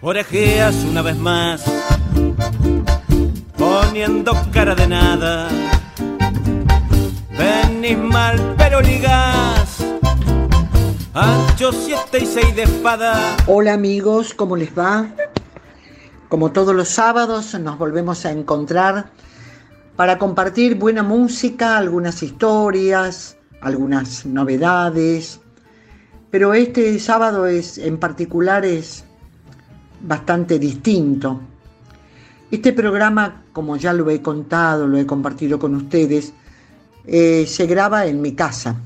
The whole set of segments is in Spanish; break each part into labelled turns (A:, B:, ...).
A: orejeas una vez más, poniendo cara de nada. Venís mal, pero ligás. Ancho siete y seis de espada.
B: Hola amigos, ¿cómo les va? Como todos los sábados nos volvemos a encontrar para compartir buena música, algunas historias, algunas novedades. Pero este sábado es en particular es bastante distinto. Este programa, como ya lo he contado, lo he compartido con ustedes, eh, se graba en mi casa.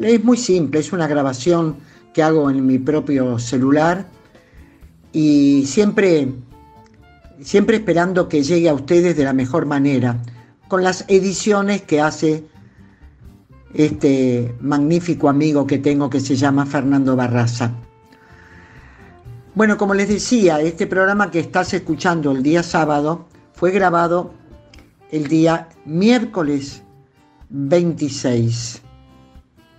B: Es muy simple, es una grabación que hago en mi propio celular y siempre, siempre esperando que llegue a ustedes de la mejor manera, con las ediciones que hace este magnífico amigo que tengo que se llama Fernando Barraza. Bueno, como les decía, este programa que estás escuchando el día sábado fue grabado el día miércoles 26.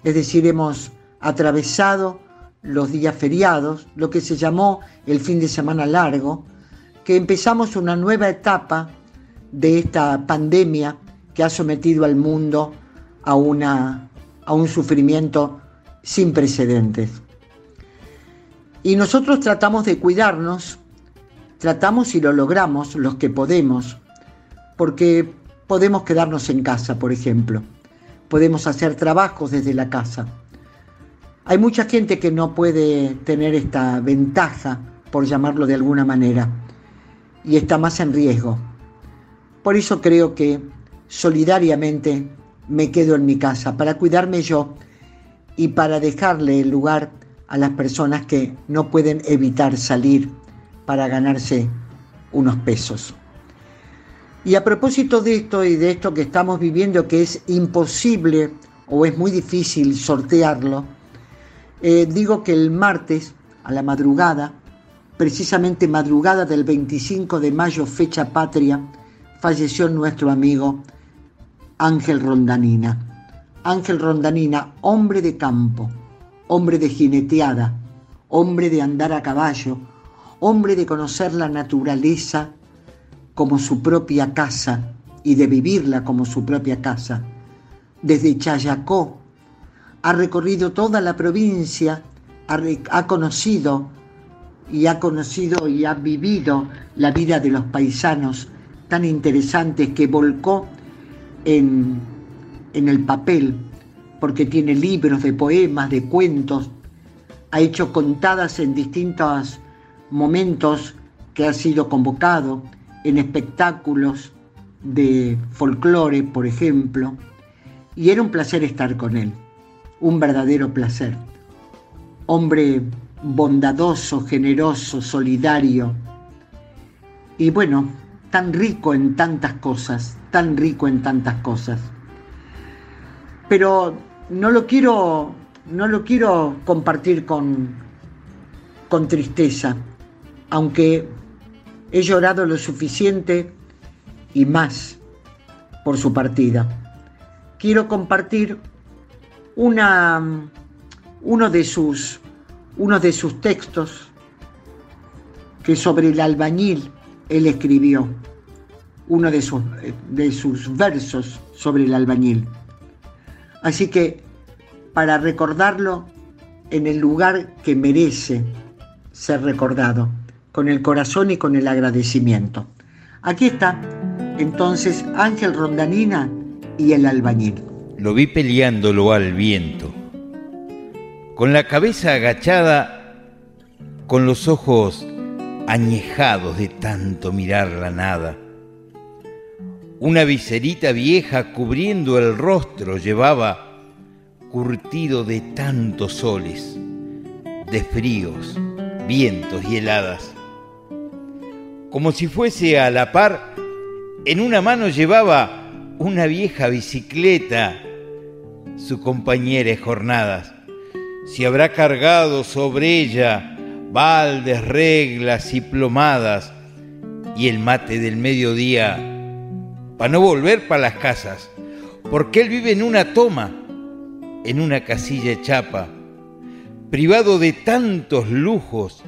B: Es decir, hemos atravesado los días feriados, lo que se llamó el fin de semana largo, que empezamos una nueva etapa de esta pandemia que ha sometido al mundo a, una, a un sufrimiento sin precedentes. Y nosotros tratamos de cuidarnos, tratamos y lo logramos los que podemos, porque podemos quedarnos en casa, por ejemplo, podemos hacer trabajos desde la casa. Hay mucha gente que no puede tener esta ventaja, por llamarlo de alguna manera, y está más en riesgo. Por eso creo que solidariamente me quedo en mi casa para cuidarme yo y para dejarle el lugar a las personas que no pueden evitar salir para ganarse unos pesos. Y a propósito de esto y de esto que estamos viviendo, que es imposible o es muy difícil sortearlo, eh, digo que el martes a la madrugada, precisamente madrugada del 25 de mayo, fecha patria, falleció nuestro amigo Ángel Rondanina. Ángel Rondanina, hombre de campo, hombre de jineteada, hombre de andar a caballo, hombre de conocer la naturaleza como su propia casa y de vivirla como su propia casa. Desde Chayacó ha recorrido toda la provincia, ha, conocido y ha conocido y ha vivido la vida de los paisanos tan interesantes que volcó en, en el papel porque tiene libros de poemas, de cuentos, ha hecho contadas en distintos momentos que ha sido convocado, en espectáculos de folclore, por ejemplo, y era un placer estar con él, un verdadero placer. Hombre bondadoso, generoso, solidario, y bueno, tan rico en tantas cosas, tan rico en tantas cosas. Pero no lo quiero, no lo quiero compartir con, con tristeza, aunque he llorado lo suficiente y más por su partida. Quiero compartir una, uno, de sus, uno de sus textos que sobre el albañil él escribió, uno de sus, de sus versos sobre el albañil. Así que para recordarlo en el lugar que merece ser recordado, con el corazón y con el agradecimiento. Aquí está entonces Ángel Rondanina y el albañil.
C: Lo vi peleándolo al viento, con la cabeza agachada, con los ojos añejados de tanto mirar la nada una viserita vieja cubriendo el rostro llevaba, curtido de tantos soles, de fríos, vientos y heladas. Como si fuese a la par, en una mano llevaba una vieja bicicleta, su compañera de jornadas. Si habrá cargado sobre ella baldes, reglas y plomadas, y el mate del mediodía para no volver para las casas, porque él vive en una toma, en una casilla chapa, privado de tantos lujos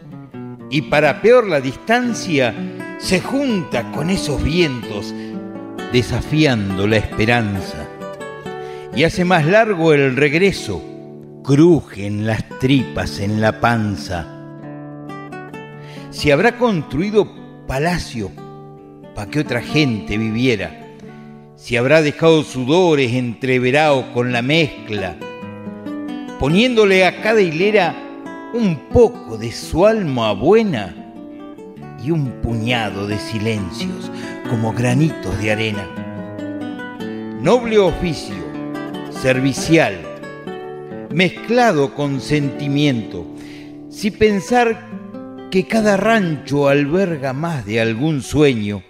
C: y para peor la distancia, se junta con esos vientos, desafiando la esperanza. Y hace más largo el regreso, crujen las tripas en la panza. Si habrá construido palacio para que otra gente viviera, si habrá dejado sudores entreverado con la mezcla, poniéndole a cada hilera un poco de su alma buena y un puñado de silencios como granitos de arena. Noble oficio, servicial, mezclado con sentimiento, si pensar que cada rancho alberga más de algún sueño,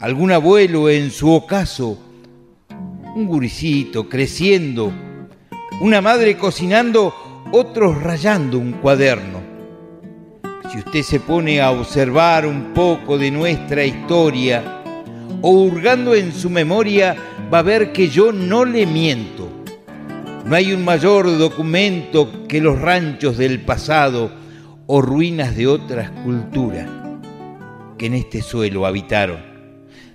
C: algún abuelo en su ocaso, un guricito creciendo, una madre cocinando, otros rayando un cuaderno. Si usted se pone a observar un poco de nuestra historia o hurgando en su memoria, va a ver que yo no le miento. No hay un mayor documento que los ranchos del pasado o ruinas de otras culturas que en este suelo habitaron.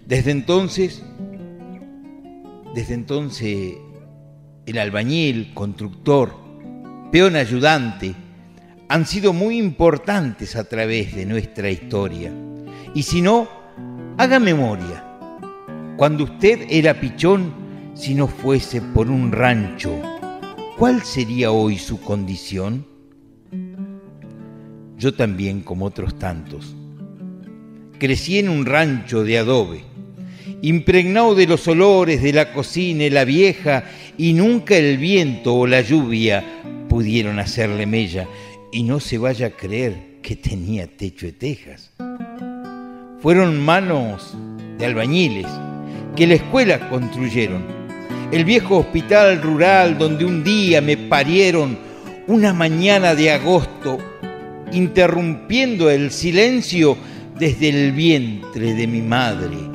C: Desde entonces, desde entonces, el albañil, constructor, peón ayudante, han sido muy importantes a través de nuestra historia. Y si no, haga memoria. Cuando usted era pichón, si no fuese por un rancho, ¿cuál sería hoy su condición? Yo también, como otros tantos, crecí en un rancho de adobe impregnado de los olores de la cocina y la vieja, y nunca el viento o la lluvia pudieron hacerle mella, y no se vaya a creer que tenía techo de tejas. Fueron manos de albañiles que la escuela construyeron, el viejo hospital rural donde un día me parieron una mañana de agosto, interrumpiendo el silencio desde el vientre de mi madre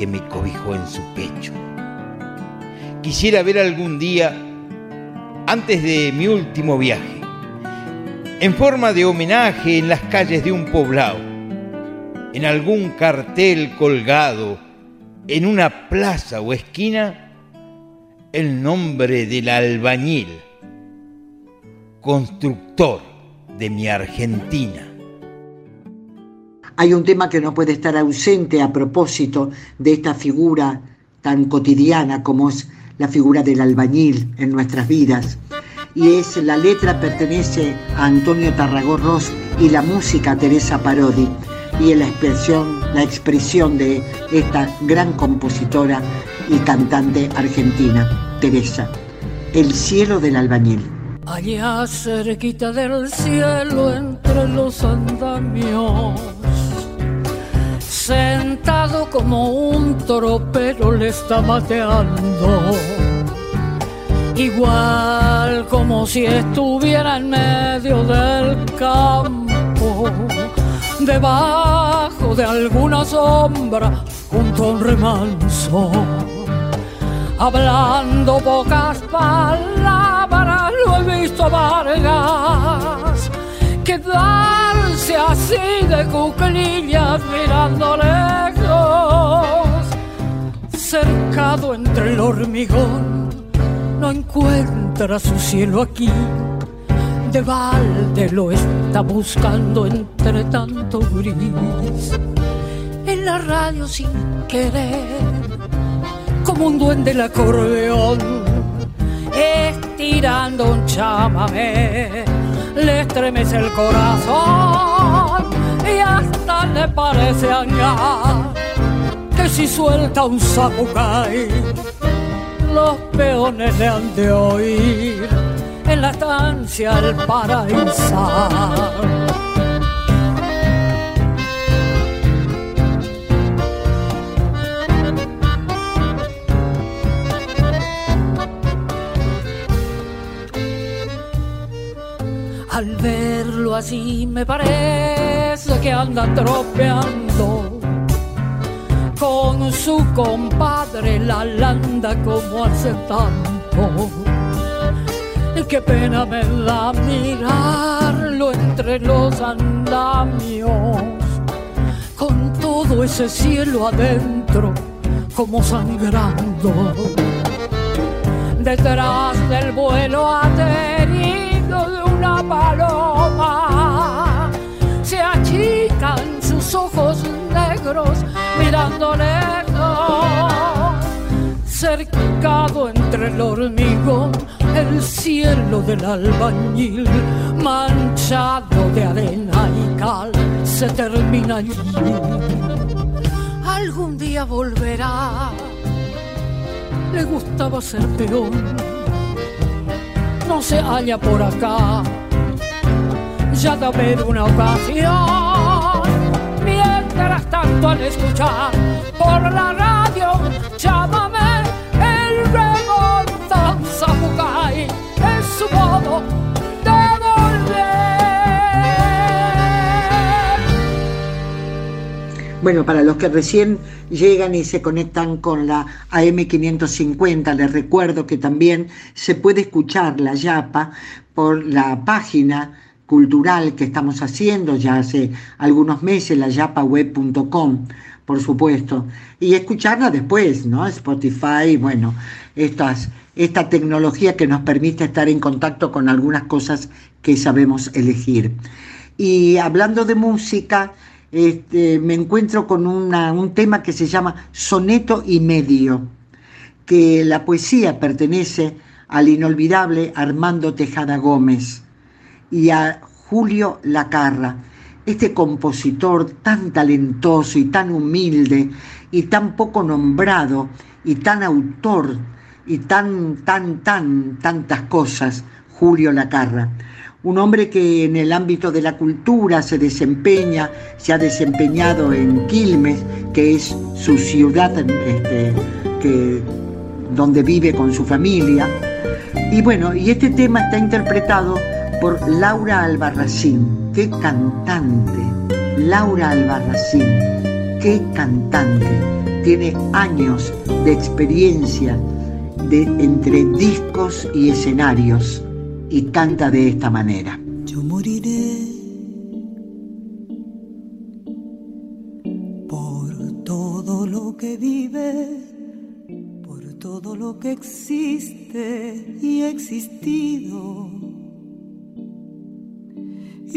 C: que me cobijó en su pecho. Quisiera ver algún día, antes de mi último viaje, en forma de homenaje en las calles de un poblado, en algún cartel colgado, en una plaza o esquina, el nombre del albañil, constructor de mi Argentina
B: hay un tema que no puede estar ausente a propósito de esta figura tan cotidiana como es la figura del albañil en nuestras vidas. Y es la letra pertenece a Antonio Tarragorros y la música a Teresa Parodi. Y es la expresión, la expresión de esta gran compositora y cantante argentina, Teresa. El cielo del albañil.
D: Allá cerquita del cielo entre los andamios sentado como un tropero le está mateando. Igual como si estuviera en medio del campo, debajo de alguna sombra, junto a un remanso. Hablando pocas palabras, lo he visto Vargas quedarse así de cuclillas mirando lejos, cercado entre el hormigón, no encuentra su cielo aquí. De balde lo está buscando entre tanto gris. En la radio sin querer, como un duende el acordeón, estirando un chamamé le estremece el corazón y hasta le parece añar que si suelta un sapucay los peones le han de oír en la estancia el paraíso. Al verlo así me parece que anda tropeando con su compadre la landa como hace tanto. qué pena me da mirarlo entre los andamios, con todo ese cielo adentro como sangrando. Detrás del vuelo aterido paloma. Se achican sus ojos negros mirando lejos cercado entre el hormigón, el cielo del albañil, manchado de arena y cal, se termina allí. Algún día volverá, le gustaba ser peón, no se halla por acá, ya dame una ocasión. Mientras tanto al escuchar por la radio, llámame es su modo de volver.
B: Bueno, para los que recién llegan y se conectan con la AM550, les recuerdo que también se puede escuchar la Yapa por la página cultural que estamos haciendo ya hace algunos meses, la yapaweb.com, por supuesto, y escucharla después, ¿no? Spotify, bueno, esta tecnología que nos permite estar en contacto con algunas cosas que sabemos elegir. Y hablando de música, este, me encuentro con un tema que se llama Soneto y Medio, que la poesía pertenece al inolvidable Armando Tejada Gómez y a Julio Lacarra, este compositor tan talentoso y tan humilde y tan poco nombrado y tan autor y tan, tan, tan, tantas cosas, Julio Lacarra. Un hombre que en el ámbito de la cultura se desempeña, se ha desempeñado en Quilmes, que es su ciudad este, donde vive con su familia. Y bueno, y este tema está interpretado por Laura Albarracín. ¡Qué cantante! Laura Albarracín, qué cantante. Tiene años de experiencia entre discos y escenarios y canta de esta manera.
E: Yo moriré por todo lo que vive, por todo lo que existe y existido.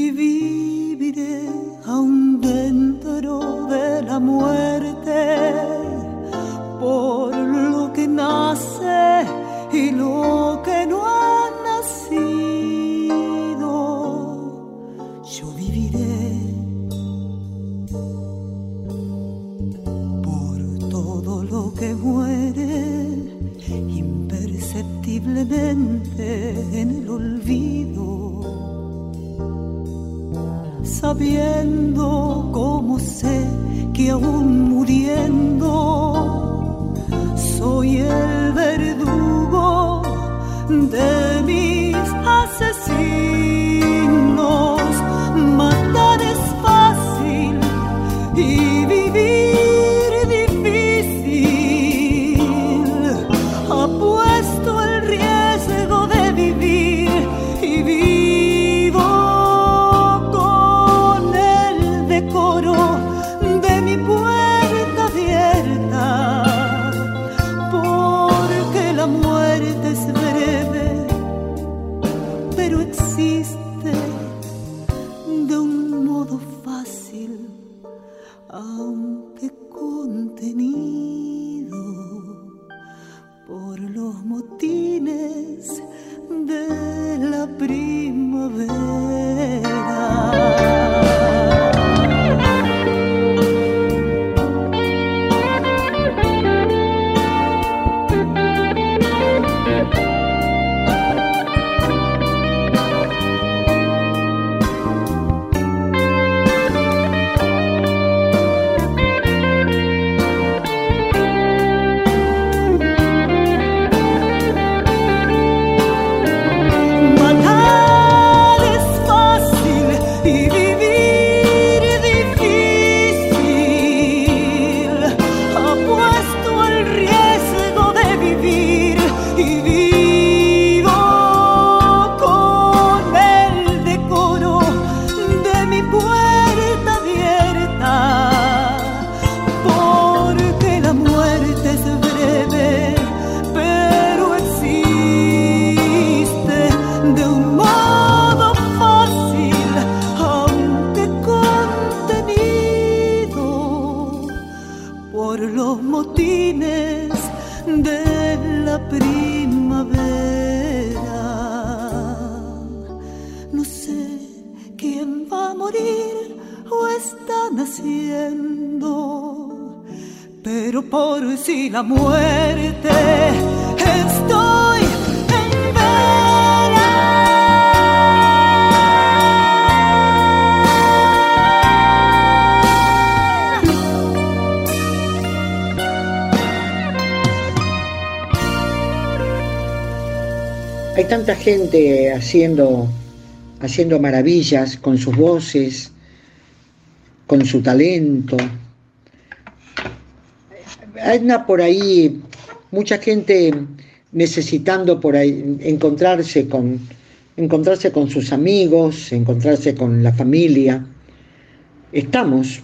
E: Y viviré aún dentro de la muerte por lo que nace y lo que no ha nacido. Yo viviré por todo lo que muere imperceptiblemente en el olvido sabiendo cómo sé que aún muriendo pero por si la muerte estoy en vela.
B: Hay tanta gente haciendo, haciendo maravillas con sus voces, con su talento. Anda por ahí mucha gente necesitando por ahí encontrarse con, encontrarse con sus amigos, encontrarse con la familia. Estamos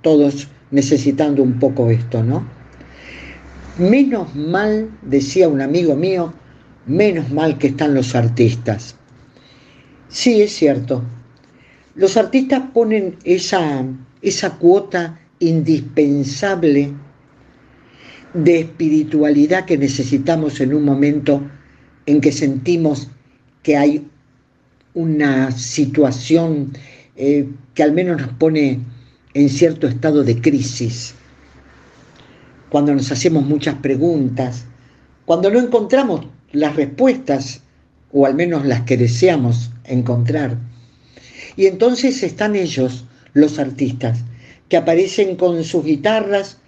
B: todos necesitando un poco esto, ¿no? Menos mal, decía un amigo mío, menos mal que están los artistas. Sí, es cierto. Los artistas ponen esa, esa cuota indispensable de espiritualidad que necesitamos en un momento en que sentimos que hay una situación eh, que al menos nos pone en cierto estado de crisis, cuando nos hacemos muchas preguntas, cuando no encontramos las respuestas, o al menos las que deseamos encontrar. Y entonces están ellos, los artistas, que aparecen con sus guitarras,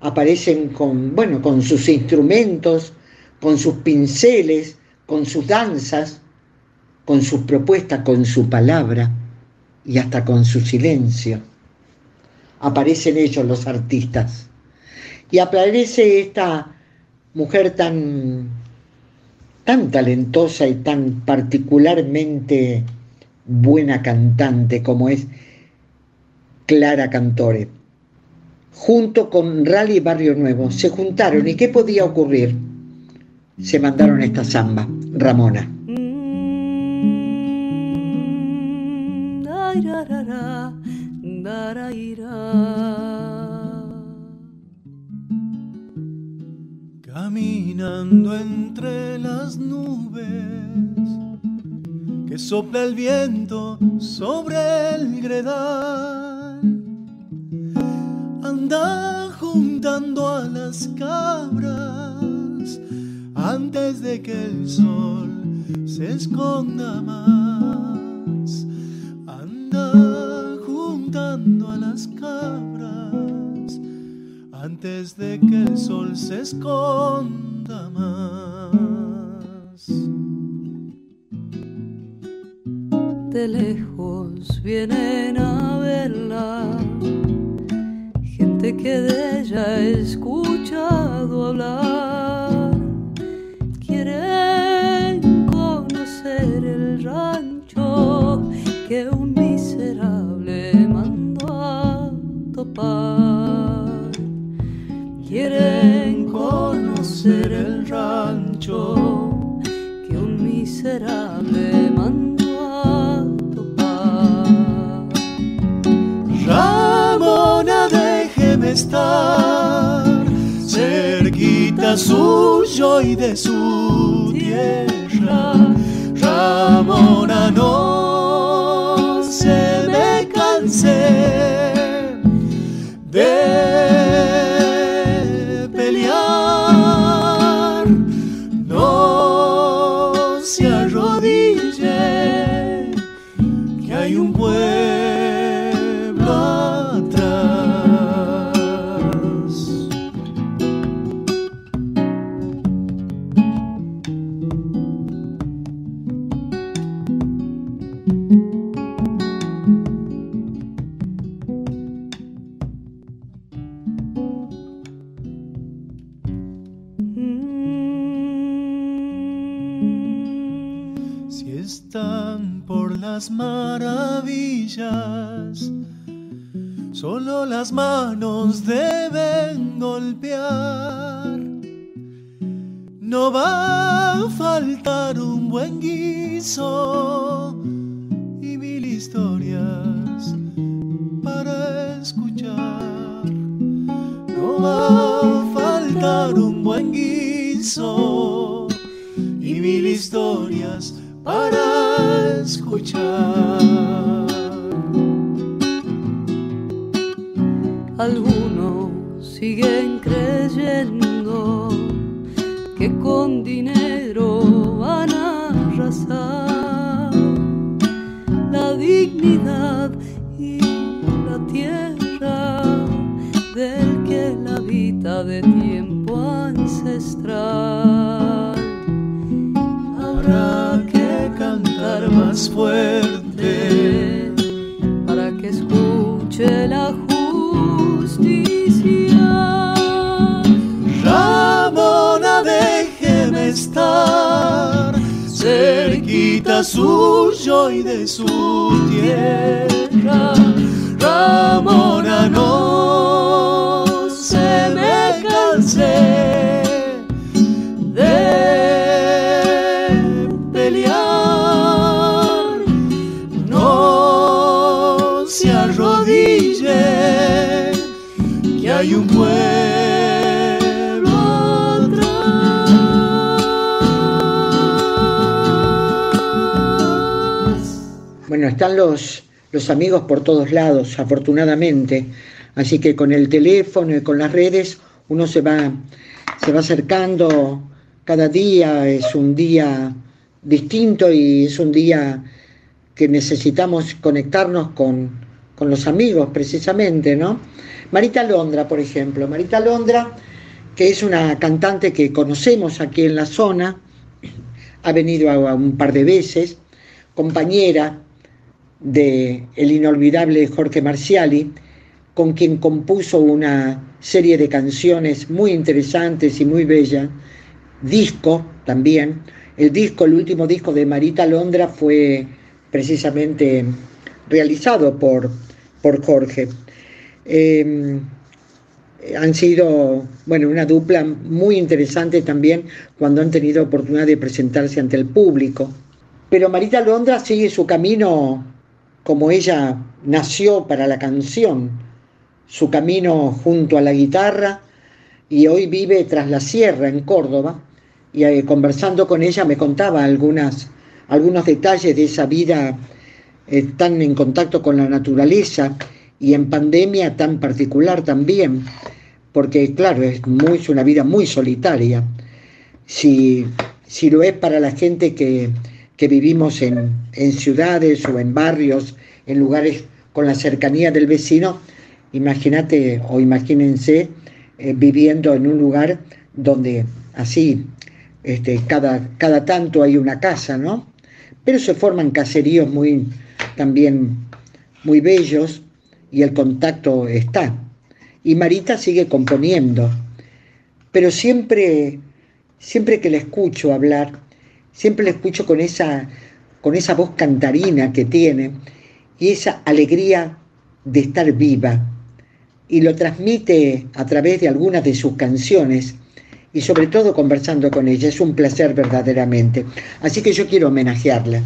B: aparecen con, bueno, con sus instrumentos, con sus pinceles, con sus danzas, con sus propuestas, con su palabra y hasta con su silencio. Aparecen ellos los artistas. Y aparece esta mujer tan tan talentosa y tan particularmente buena cantante como es Clara Cantore. Junto con Rally Barrio Nuevo se juntaron y ¿qué podía ocurrir? Se mandaron esta samba, Ramona.
F: Caminando entre las nubes que sopla el viento sobre el gredal. Anda juntando a las cabras antes de que el sol se esconda más. Anda juntando a las cabras antes de que el sol se esconda más.
E: De lejos vienen a verla, gente que de ella ha escuchado hablar. Quieren conocer el rancho que un miserable mandó a topar. Quieren conocer el rancho que un miserable
F: estar cerquita suyo y de su tierra. Ramona, no se me canse de las maravillas, solo las manos deben golpear. No va a faltar un buen guiso y mil historias para escuchar. No va a faltar un buen guiso y mil historias para escuchar.
G: Algunos siguen creyendo que con dinero van a arrasar la dignidad y la tierra del que la vida de tiempo ancestral.
F: Fuerte
G: para que escuche la justicia.
F: Ramona, déjeme estar cerquita suyo y de su tierra. Ramona, no se me canse hay un pueblo atrás.
B: Bueno, están los, los amigos por todos lados, afortunadamente. Así que con el teléfono y con las redes uno se va, se va acercando cada día, es un día distinto y es un día que necesitamos conectarnos con, con los amigos precisamente, ¿no? Marita Londra, por ejemplo. Marita Londra, que es una cantante que conocemos aquí en la zona, ha venido a, un par de veces, compañera de el inolvidable Jorge Marciali, con quien compuso una serie de canciones muy interesantes y muy bellas, disco también. El disco, el último disco de Marita Londra fue precisamente realizado por, por Jorge. Eh, han sido, bueno, una dupla muy interesante también cuando han tenido oportunidad de presentarse ante el público. Pero Marita Londra sigue su camino como ella nació para la canción, su camino junto a la guitarra y hoy vive tras la sierra en Córdoba y eh, conversando con ella me contaba algunas, algunos detalles de esa vida eh, tan en contacto con la naturaleza y en pandemia tan particular también, porque claro, es, muy, es una vida muy solitaria. Si, si lo es para la gente que, que vivimos en, en ciudades o en barrios, en lugares con la cercanía del vecino, imagínate o imagínense eh, viviendo en un lugar donde así este, cada, cada tanto hay una casa, ¿no? Pero se forman caseríos muy también muy bellos y el contacto está. Y Marita sigue componiendo, pero siempre, siempre que la escucho hablar, siempre la escucho con esa, con esa voz cantarina que tiene y esa alegría de estar viva. Y lo transmite a través de algunas de sus canciones y sobre todo conversando con ella. Es un placer verdaderamente. Así que yo quiero homenajearla.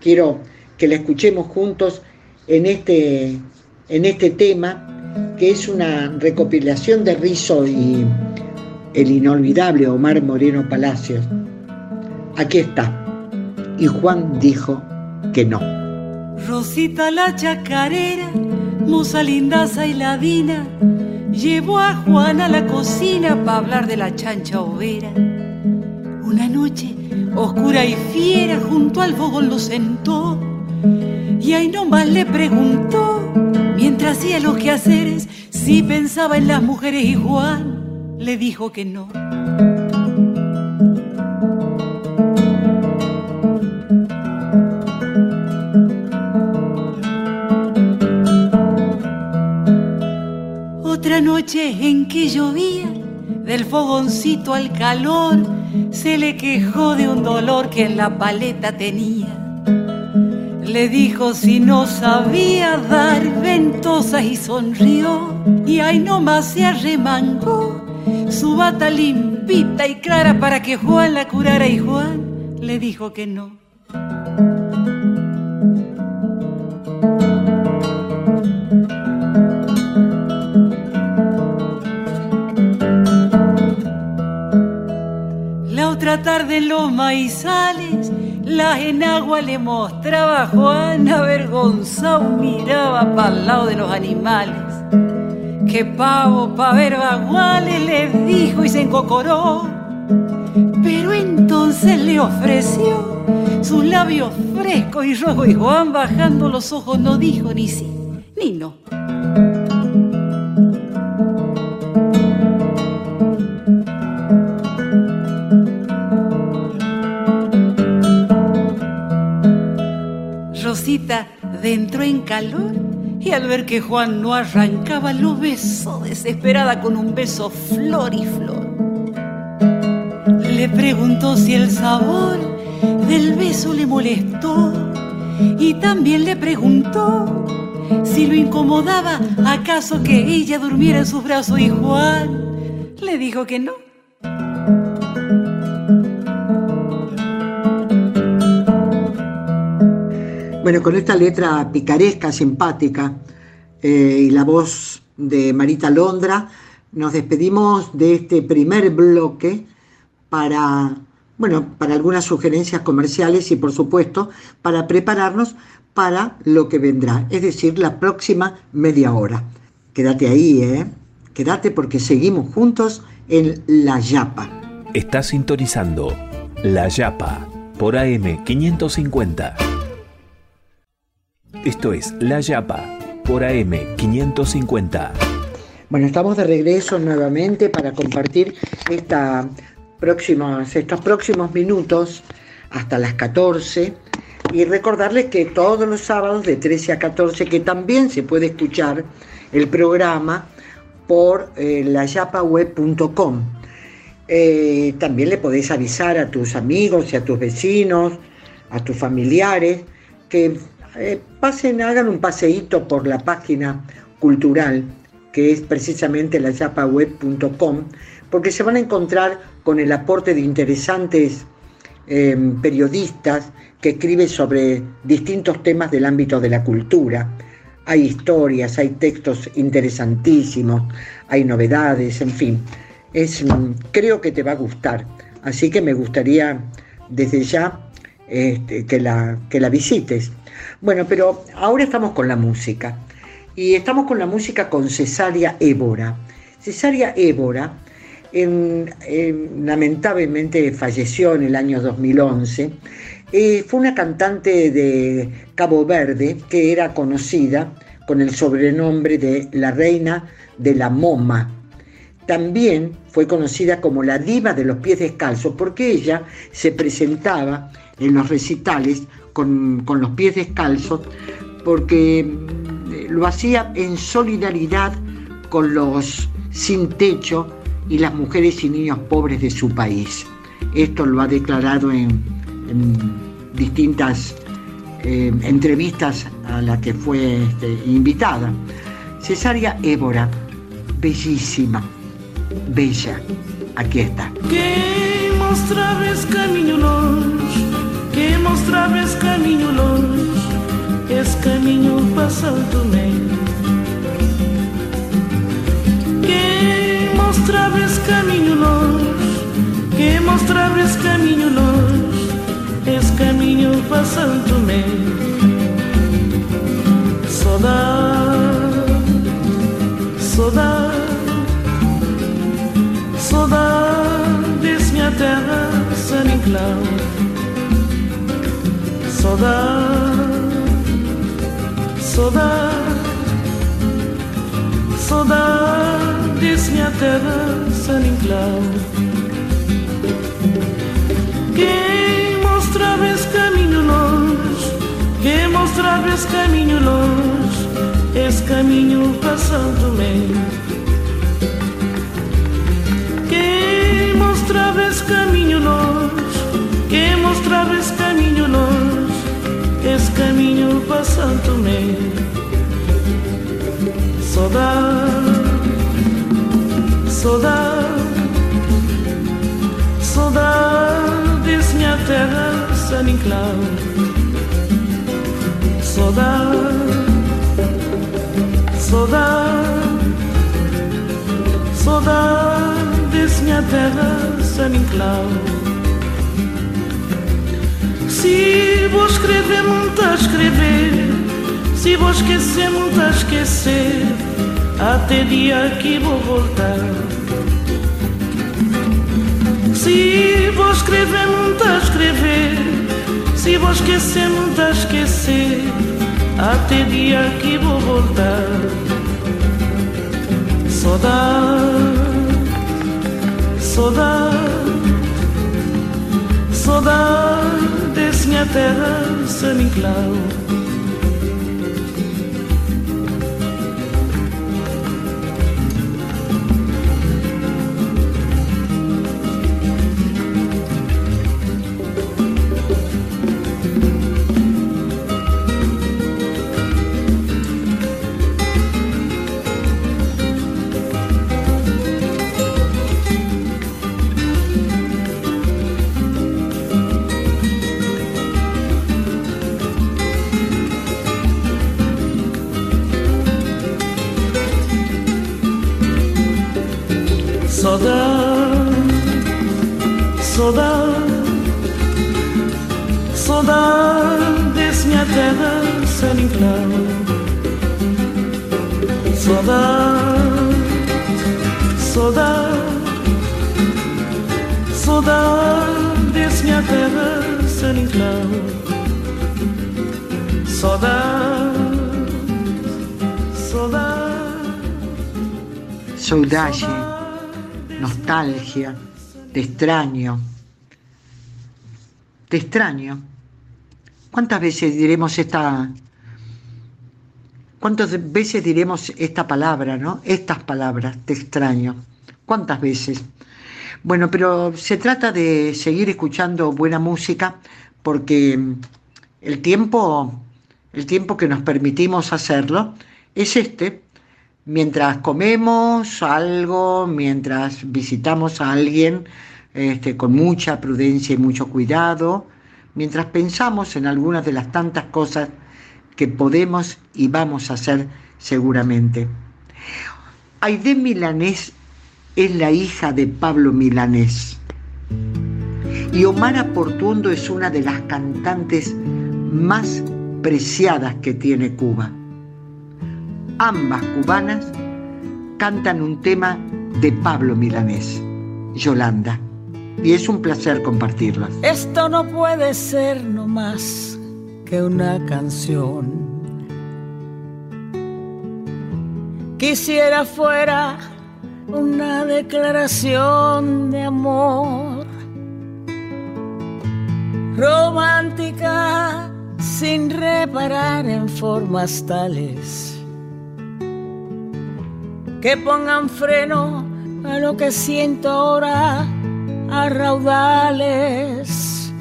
B: Quiero que la escuchemos juntos en este, en este tema que es una recopilación de Rizo y el inolvidable Omar Moreno Palacios. Aquí está. Y Juan dijo que no.
E: Rosita la chacarera, moza lindaza y ladina, llevó a Juan a la cocina para hablar de la chancha overa. Una noche, oscura y fiera, junto al fogón lo sentó y ahí nomás le preguntó, mientras hacía los quehaceres, si pensaba en las mujeres y Juan le dijo que no. Otra noche en que llovía, del fogoncito al calor, se le quejó de un dolor que en la paleta tenía. Le dijo si no sabía dar ventosas y sonrió, y ahí nomás se arremangó su bata limpita y clara para que Juan la curara, y Juan le dijo que no. La otra tarde en los maizales, la enagua le mostraba a Juan avergonzado, miraba para el lado de los animales
H: Que pavo pa' ver baguales le dijo y se encocoró. Pero entonces le ofreció sus labios frescos y rojos y Juan bajando los ojos no dijo ni sí ni no. Rosita entró en calor y al ver que Juan no arrancaba lo besó desesperada con un beso flor y flor. Le preguntó si el sabor del beso le molestó y también le preguntó si lo incomodaba acaso que ella durmiera en sus brazos y Juan le dijo que no.
B: Bueno, con esta letra picaresca, simpática eh, y la voz de Marita Londra, nos despedimos de este primer bloque para, bueno, para algunas sugerencias comerciales y por supuesto para prepararnos para lo que vendrá, es decir, la próxima media hora. Quédate ahí, ¿eh? Quédate porque seguimos juntos en La Yapa.
I: Está sintonizando La Yapa por AM 550. Esto es La Yapa por AM 550.
B: Bueno, estamos de regreso nuevamente para compartir esta próximos, estos próximos minutos hasta las 14 y recordarles que todos los sábados de 13 a 14 que también se puede escuchar el programa por eh, layapaweb.com. Eh, también le podéis avisar a tus amigos y a tus vecinos, a tus familiares, que eh, pasen, hagan un paseíto por la página cultural, que es precisamente layapaweb.com, porque se van a encontrar con el aporte de interesantes em, periodistas que escriben sobre distintos temas del ámbito de la cultura. Hay historias, hay textos interesantísimos, hay novedades, en fin. Es, mm, creo que te va a gustar. Así que me gustaría desde ya este, que, la, que la visites. Bueno, pero ahora estamos con la música. Y estamos con la música con Cesaria Évora. Cesaria Évora lamentablemente falleció en el año 2011. Eh, fue una cantante de Cabo Verde que era conocida con el sobrenombre de la reina de la moma. También fue conocida como la diva de los pies descalzos porque ella se presentaba en los recitales con, los pies descalzos porque mm, lo hacía en solidaridad con los sin techo y las mujeres y niños pobres de su país. Esto lo ha declarado en, distintas eh, entrevistas a las que fue este, invitada. Cesárea Évora, bellísima, bella, aquí está.
J: Que mostrabes camino longe, que mostrabes camino longe, es camino pasando mostrabas caminho longe, que mostrabas caminho longe, terra San Inclau Quem mostrava esse caminho longe Quem mostrava esse caminho longe Esse caminho passando me Quem mostrava esse caminho longe Quem mostrava esse caminho longe Esse caminho passando me Saudade Saudade, saudades minha terra San Inclau Saudade, saudade, saudades minha terra San Se vou escrever, está a escrever. Se vou esquecer, muito a esquecer, até dia que vou voltar. Se vou escrever, muito a escrever, se vou esquecer, muito a esquecer, até dia que vou voltar. Saudade, saudade, saudade desse minha terra, São Nicolau.
B: nostalgia, te extraño, te extraño. ¿Cuántas veces diremos esta cuántas veces diremos esta palabra, ¿no? Estas palabras, te extraño. ¿Cuántas veces? Bueno, pero se trata de seguir escuchando buena música porque el tiempo el tiempo que nos permitimos hacerlo es este mientras comemos algo, mientras visitamos a alguien este, con mucha prudencia y mucho cuidado, mientras pensamos en algunas de las tantas cosas que podemos y vamos a hacer seguramente. Aide Milanés es la hija de Pablo Milanés y Omar Portuondo es una de las cantantes más preciadas que tiene Cuba ambas cubanas, cantan un tema de Pablo Milanés, Yolanda. Y es un placer compartirlas.
K: Esto no puede ser no más que una canción. Quisiera fuera una declaración de amor romántica sin reparar en formas tales que pongan freno a lo que siento ahora a raudales.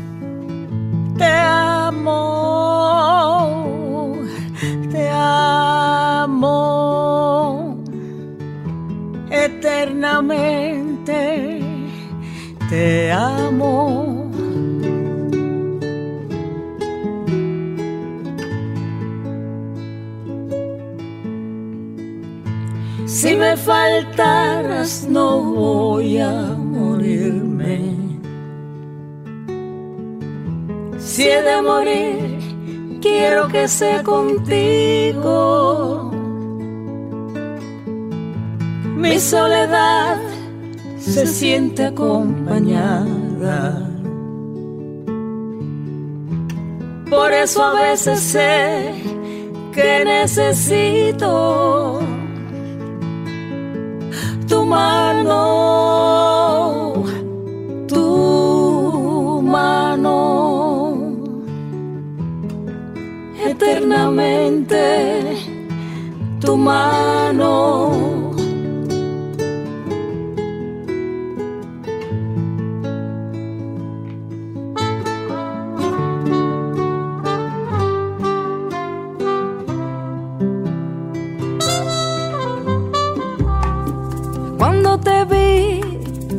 K: Te amo, te amo eternamente, te amo. Si me faltaras no voy a morirme. Si he de morir, quiero que sea contigo. Mi soledad se siente acompañada. Por eso a veces sé que necesito mano, tu mano, eternamente tu mano.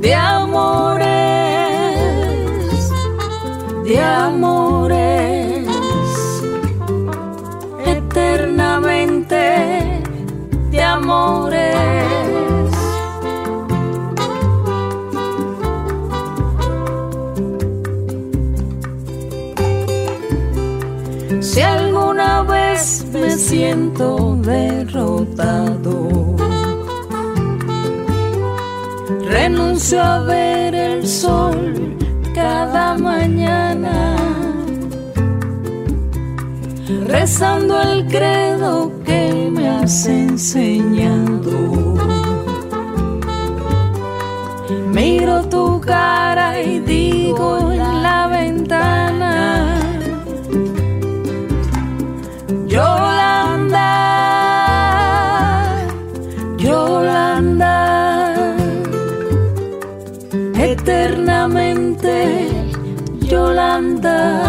K: de amores, de amores, eternamente de amores. Si alguna vez me siento derrotado, renuncio a ver el sol cada mañana, rezando el credo que me has enseñado. Eternamente Yolanda,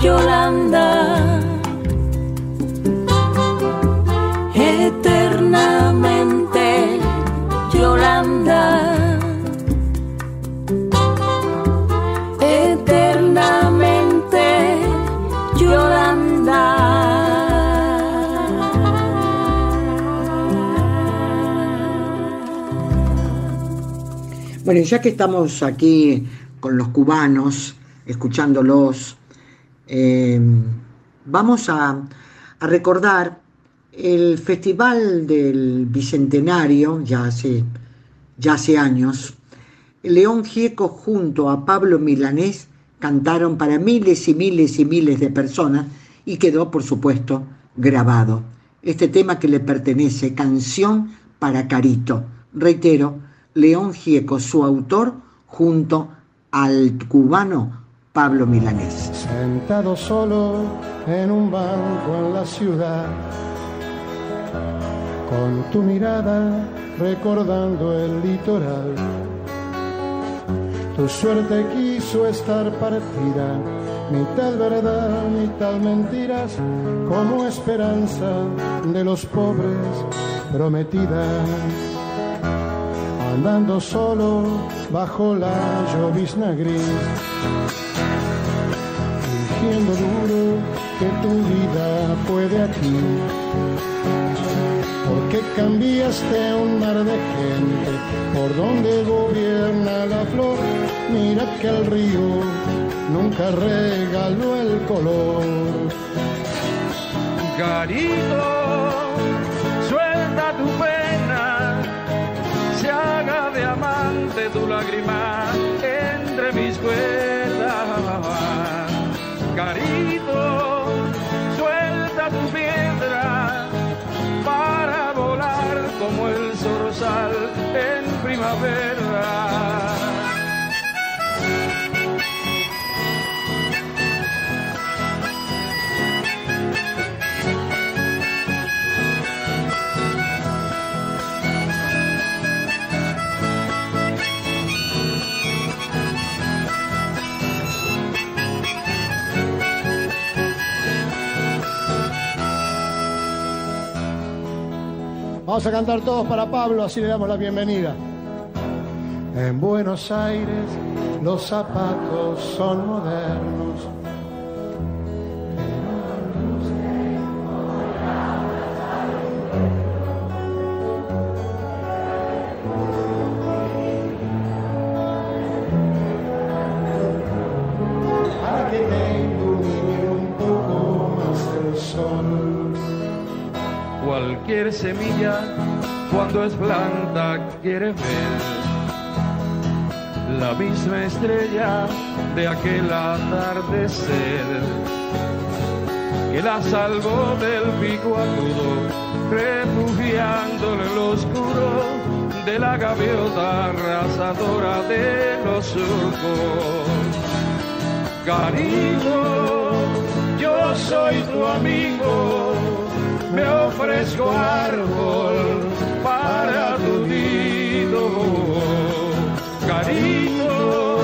K: Yolanda,
B: Bueno, ya que estamos aquí con los cubanos, escuchándolos, eh, vamos a, a, recordar el Festival del Bicentenario, ya hace, ya hace años. León Gieco junto a Pablo Milanés cantaron para miles y miles y miles de personas y quedó, por supuesto, grabado. Este tema que le pertenece, Canción para Carito. Reitero, León Gieco, su autor, junto al cubano Pablo Milanés.
L: Sentado solo en un banco en la ciudad, con tu mirada recordando el litoral. Tu suerte quiso estar partida, mitad verdad, mitad mentiras, como esperanza de los pobres prometida. Andando solo bajo la llovizna gris, fingiendo duro que tu vida puede aquí. Porque cambiaste un mar de gente por donde gobierna la flor. Mira que el río nunca regaló el color.
M: Garito, suelta tu pena, tu lágrima entre mis cuerdas. Garito, suelta tu piedra para volar como el zorzal en primavera.
L: Vamos a cantar todos para Pablo, así le damos la bienvenida. En Buenos Aires los zapatos son modernos.
M: Cuando es planta quiere ver la misma estrella de aquel atardecer que la salvó del pico agudo, refugiándole en lo oscuro de la gaviota arrasadora de los surcos. Cariño, yo soy tu amigo me ofrezco árbol para tu nido. Cariño,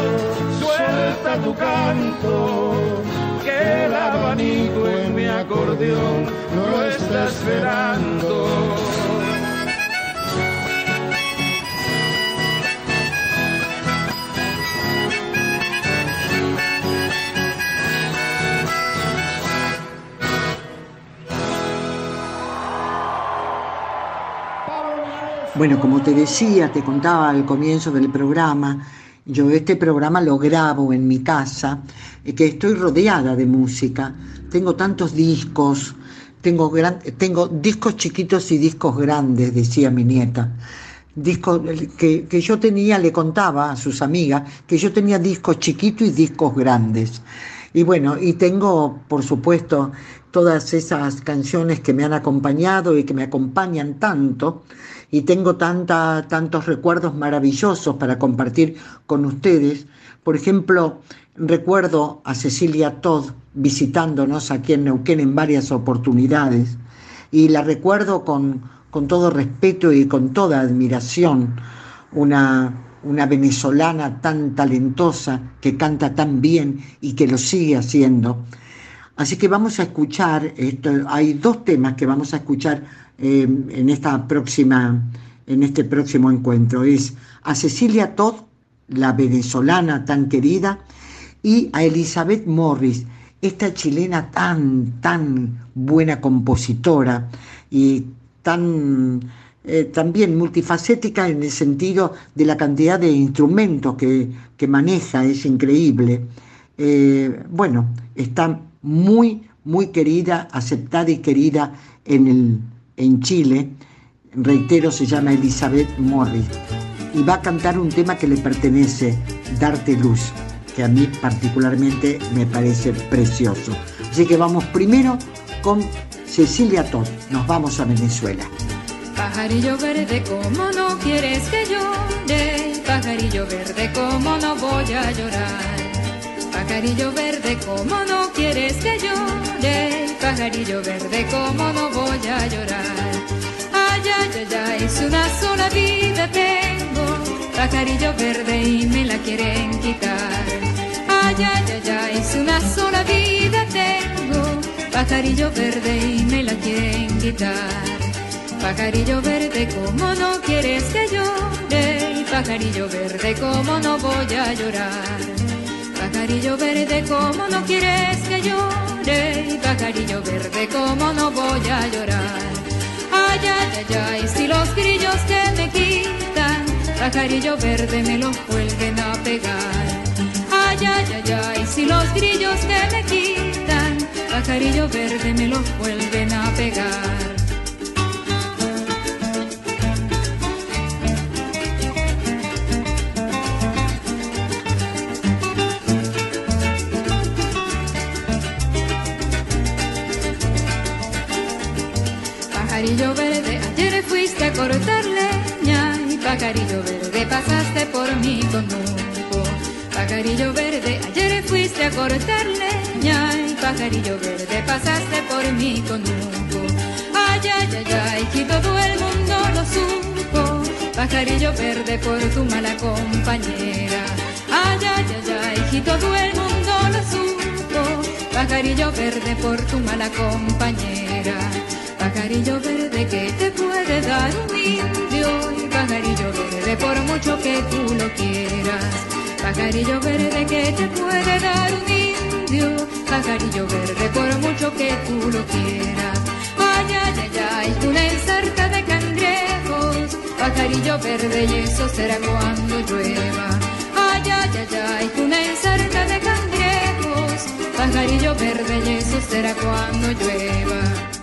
M: suelta tu canto, que el abanico en mi acordeón lo está esperando.
B: Bueno, como te decía, te contaba al comienzo del programa, yo este programa lo grabo en mi casa, eh, que estoy rodeada de música. Tengo tantos discos, tengo, tengo discos chiquitos y discos grandes, decía mi nieta. Discos que, que yo tenía, le contaba a sus amigas, que yo tenía discos chiquitos y discos grandes. Y bueno, y tengo, por supuesto, todas esas canciones que me han acompañado y que me acompañan tanto y tengo tanta, tantos recuerdos maravillosos para compartir con ustedes. Por ejemplo, recuerdo a Cecilia Todd visitándonos aquí en Neuquén en varias oportunidades y la recuerdo con, con todo respeto y con toda admiración, una, una venezolana tan talentosa que canta tan bien y que lo sigue haciendo. Así que vamos a escuchar, esto, hay dos temas que vamos a escuchar eh, en, esta próxima, en este próximo encuentro. Es a Cecilia Todd, la venezolana tan querida, y a Elizabeth Morris, esta chilena tan, tan buena compositora y tan eh, también multifacética en el sentido de la cantidad de instrumentos que, maneja, es increíble. Eh, bueno, está muy, muy querida, aceptada y querida en el, en Chile, reitero, se llama Elizabeth Morris, y va a cantar un tema que le pertenece, Darte Luz, que a mí particularmente me parece precioso. Así que vamos primero con Cecilia Todd, nos vamos a Venezuela.
N: Pajarillo verde, como no quieres que llore? Pajarillo verde, como no voy a llorar? Pajarillo verde, como no quieres que llore? Pajarillo verde, como no voy a llorar? Ay, ay, ay, ay, es una sola vida tengo. Pajarillo verde y me la quieren quitar. Ay, ay, ay, ay, es una sola vida tengo. Pajarillo verde y me la quieren quitar. Pajarillo verde, como no quieres que llore? Pajarillo verde, como no voy a llorar? Pajarillo verde, como no quieres que llore? Pajarillo verde, como no voy a llorar? Ay, ay, ay, ay, si los grillos que me quitan, pajarillo verde me los vuelven a pegar. Ay, ay, ay, ay, si los grillos que me quitan, pajarillo verde me los vuelven a pegar. Pajarillo verde pasaste por mi conuco. Pajarillo verde, ayer fuiste a cortar leña y pajarillo verde pasaste por mi conuco. Ay, ay, ay, ay, que todo el mundo lo supo. Pajarillo verde por tu mala compañera. Ay, ay, ay, ay, que todo el mundo lo supo. Pajarillo verde por tu mala compañera. Pajarillo verde que te puede dar un indio pajarillo por mucho que tú lo quieras. Pajarillo verde que te puede dar un indio, pajarillo verde por mucho que tú lo quieras. Ay, ay, ay, ay, una ensarta de cangrejos, pajarillo verde y eso será cuando llueva. Ay, ay, ay, ay, una ensarta de cangrejos, pajarillo verde y eso será cuando llueva.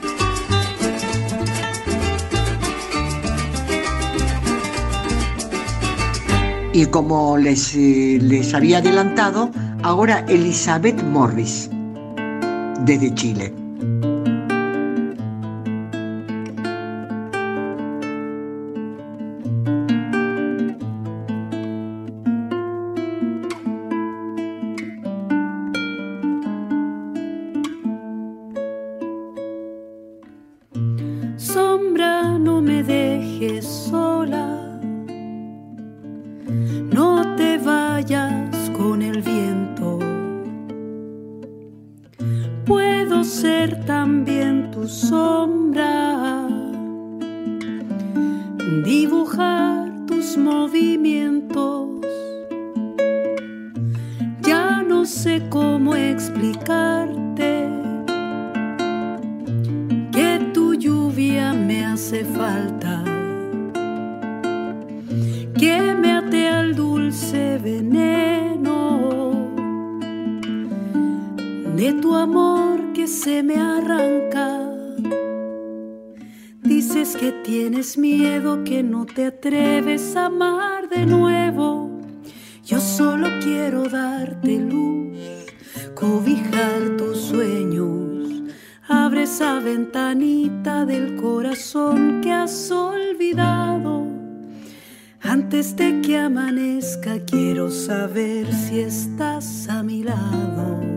B: Y como les, eh, les había adelantado, ahora Elizabeth Morris, desde Chile.
H: Antes de que amanezca quiero saber si estás a mi lado.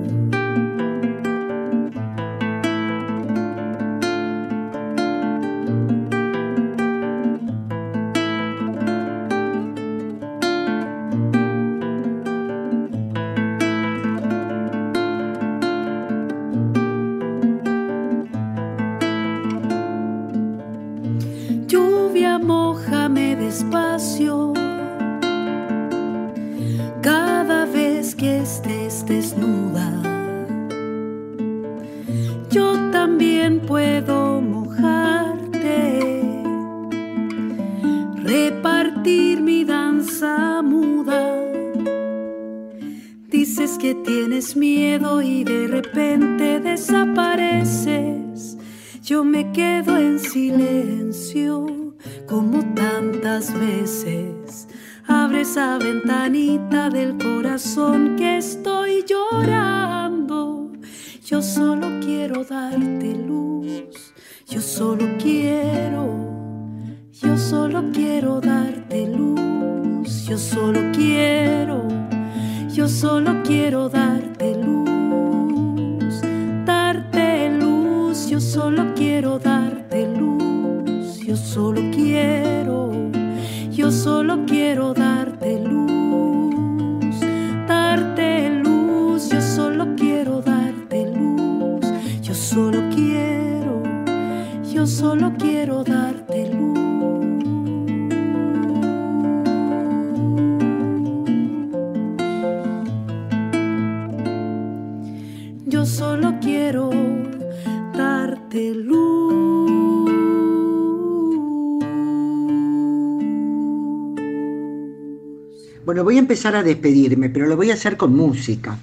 B: Voy a empezar a despedirme, pero lo voy a hacer con música.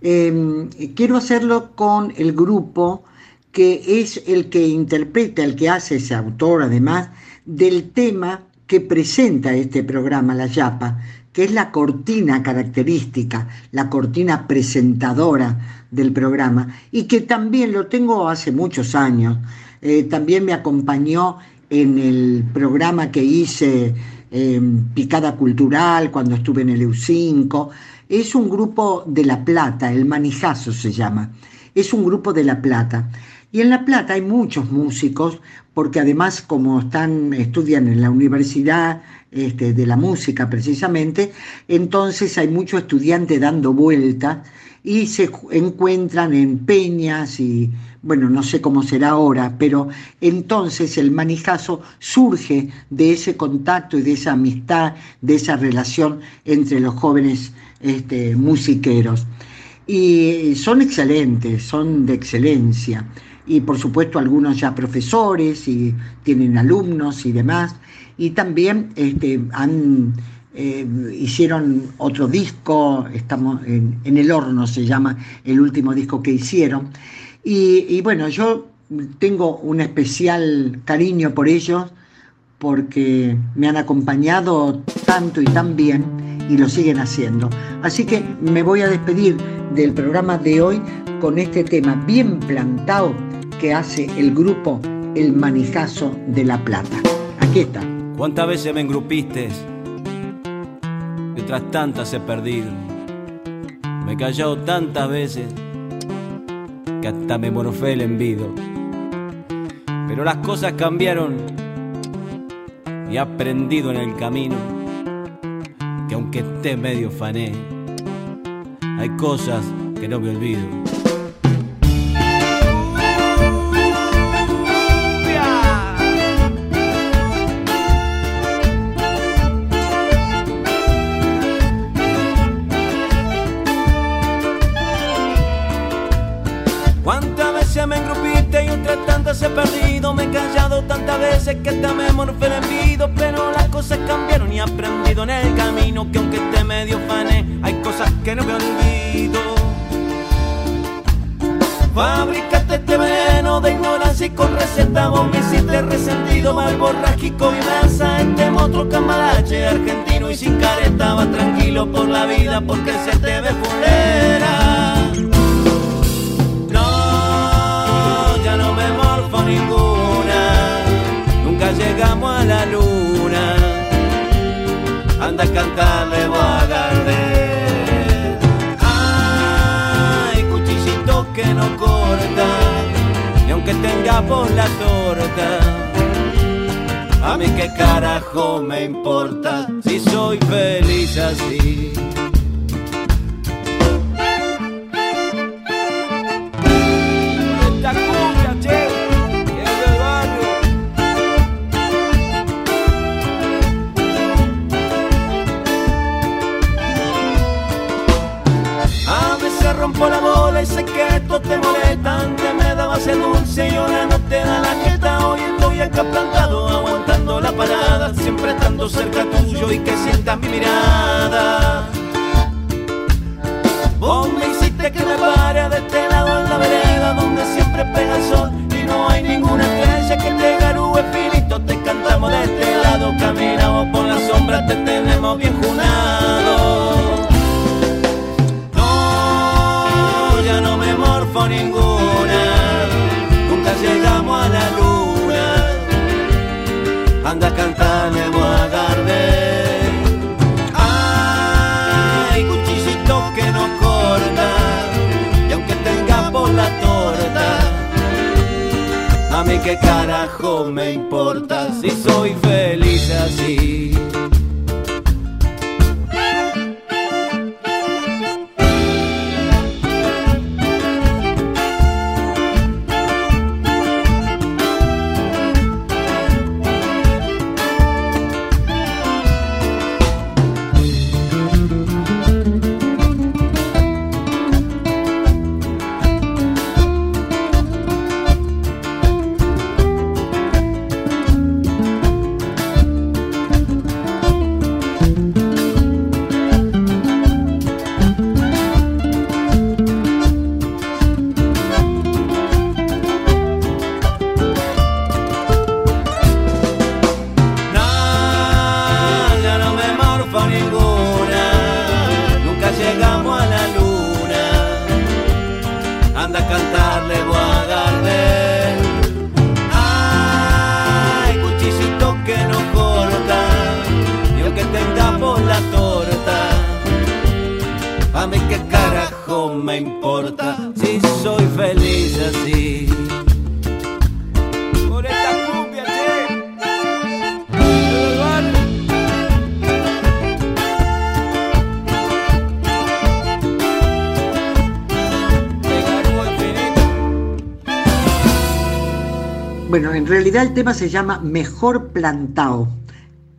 B: Eh, quiero hacerlo con el grupo que es el que interpreta, el que hace ese autor además, del tema que presenta este programa, La Yapa, que es la cortina característica, la cortina presentadora del programa, y que también lo tengo hace muchos años. Eh, también me acompañó en el programa que hice eh, Picada Cultural, cuando estuve en el EU5. Es un grupo de La Plata, el Manijazo se llama. Es un grupo de La Plata. Y en La Plata hay muchos músicos, porque además como están, estudian en la Universidad este, de la Música precisamente, entonces hay muchos estudiantes dando vueltas y se encuentran en peñas y bueno, no sé cómo será ahora, pero entonces el manijazo surge de ese contacto y de esa amistad, de esa relación entre los jóvenes este, musiqueros. Y son excelentes, son de excelencia. Y por supuesto algunos ya profesores y tienen alumnos y demás. Y también este, han, eh, hicieron otro disco, estamos en, en el horno se llama el último disco que hicieron. Y, bueno, yo tengo un especial cariño por ellos porque me han acompañado tanto y tan bien y lo siguen haciendo. Así que me voy a despedir del programa de hoy con este tema bien plantado que hace el grupo El Manijazo de La Plata. Aquí está.
A: ¿Cuántas veces me engrupiste? Y tantas he perdido. Me he callado tantas veces que hasta me morfé el envido. Pero las cosas cambiaron y he aprendido en el camino que aunque esté medio fané, hay cosas que no me olvido. Que hasta me morfé el envido. Pero las cosas cambiaron y aprendido en el camino que aunque esté medio fané, hay cosas que no me olvido. Fabricaste este veneno de ignorancia y con receta vos me hiciste resentido, borrágico y lanza este monstruo camarache argentino y sin cara estaba tranquilo por la vida porque se te ve fulera. No, ya no me morfo ninguna, nunca llegamos a la luna. Anda a cantarle a Gardel. Ay, cuchillito que no corta, y aunque tenga por la torta. A mí qué carajo me importa si soy feliz así. Que esto te molesta. Antes me daba ese dulce y ahora no te da la jeta. Hoy estoy acá plantado, aguantando la parada. Siempre estando cerca tuyo y que sientas mi mirada. Vos me hiciste que me pare de este lado en la vereda donde siempre pega el sol y no hay ninguna estrella que te garúe finito. Te cantamos de este lado, caminamos por la sombra, te tenemos bien junado. No, ya no me morfo ninguna, nunca llegamos a la luna. Anda a cantarle a Gardel. Ay, cuchillito que no corta, y aunque tenga por la torta, a mí qué carajo me importa si soy feliz así.
B: Tema se llama Mejor Plantao.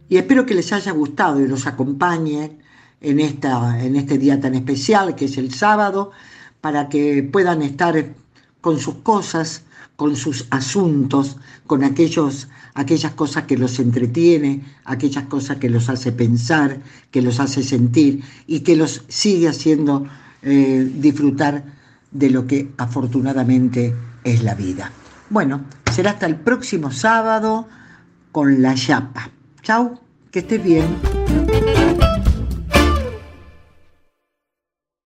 B: Y espero que les haya gustado y los acompañen en, esta, en este día tan especial que es el sábado, para que puedan estar con sus cosas, con sus asuntos, con aquellos, aquellas cosas que los entretiene, aquellas cosas que los hace pensar, que los hace sentir y que los sigue haciendo eh, disfrutar de lo que afortunadamente es la vida. Bueno, será hasta el próximo sábado con la chapa. Chau, que estés bien.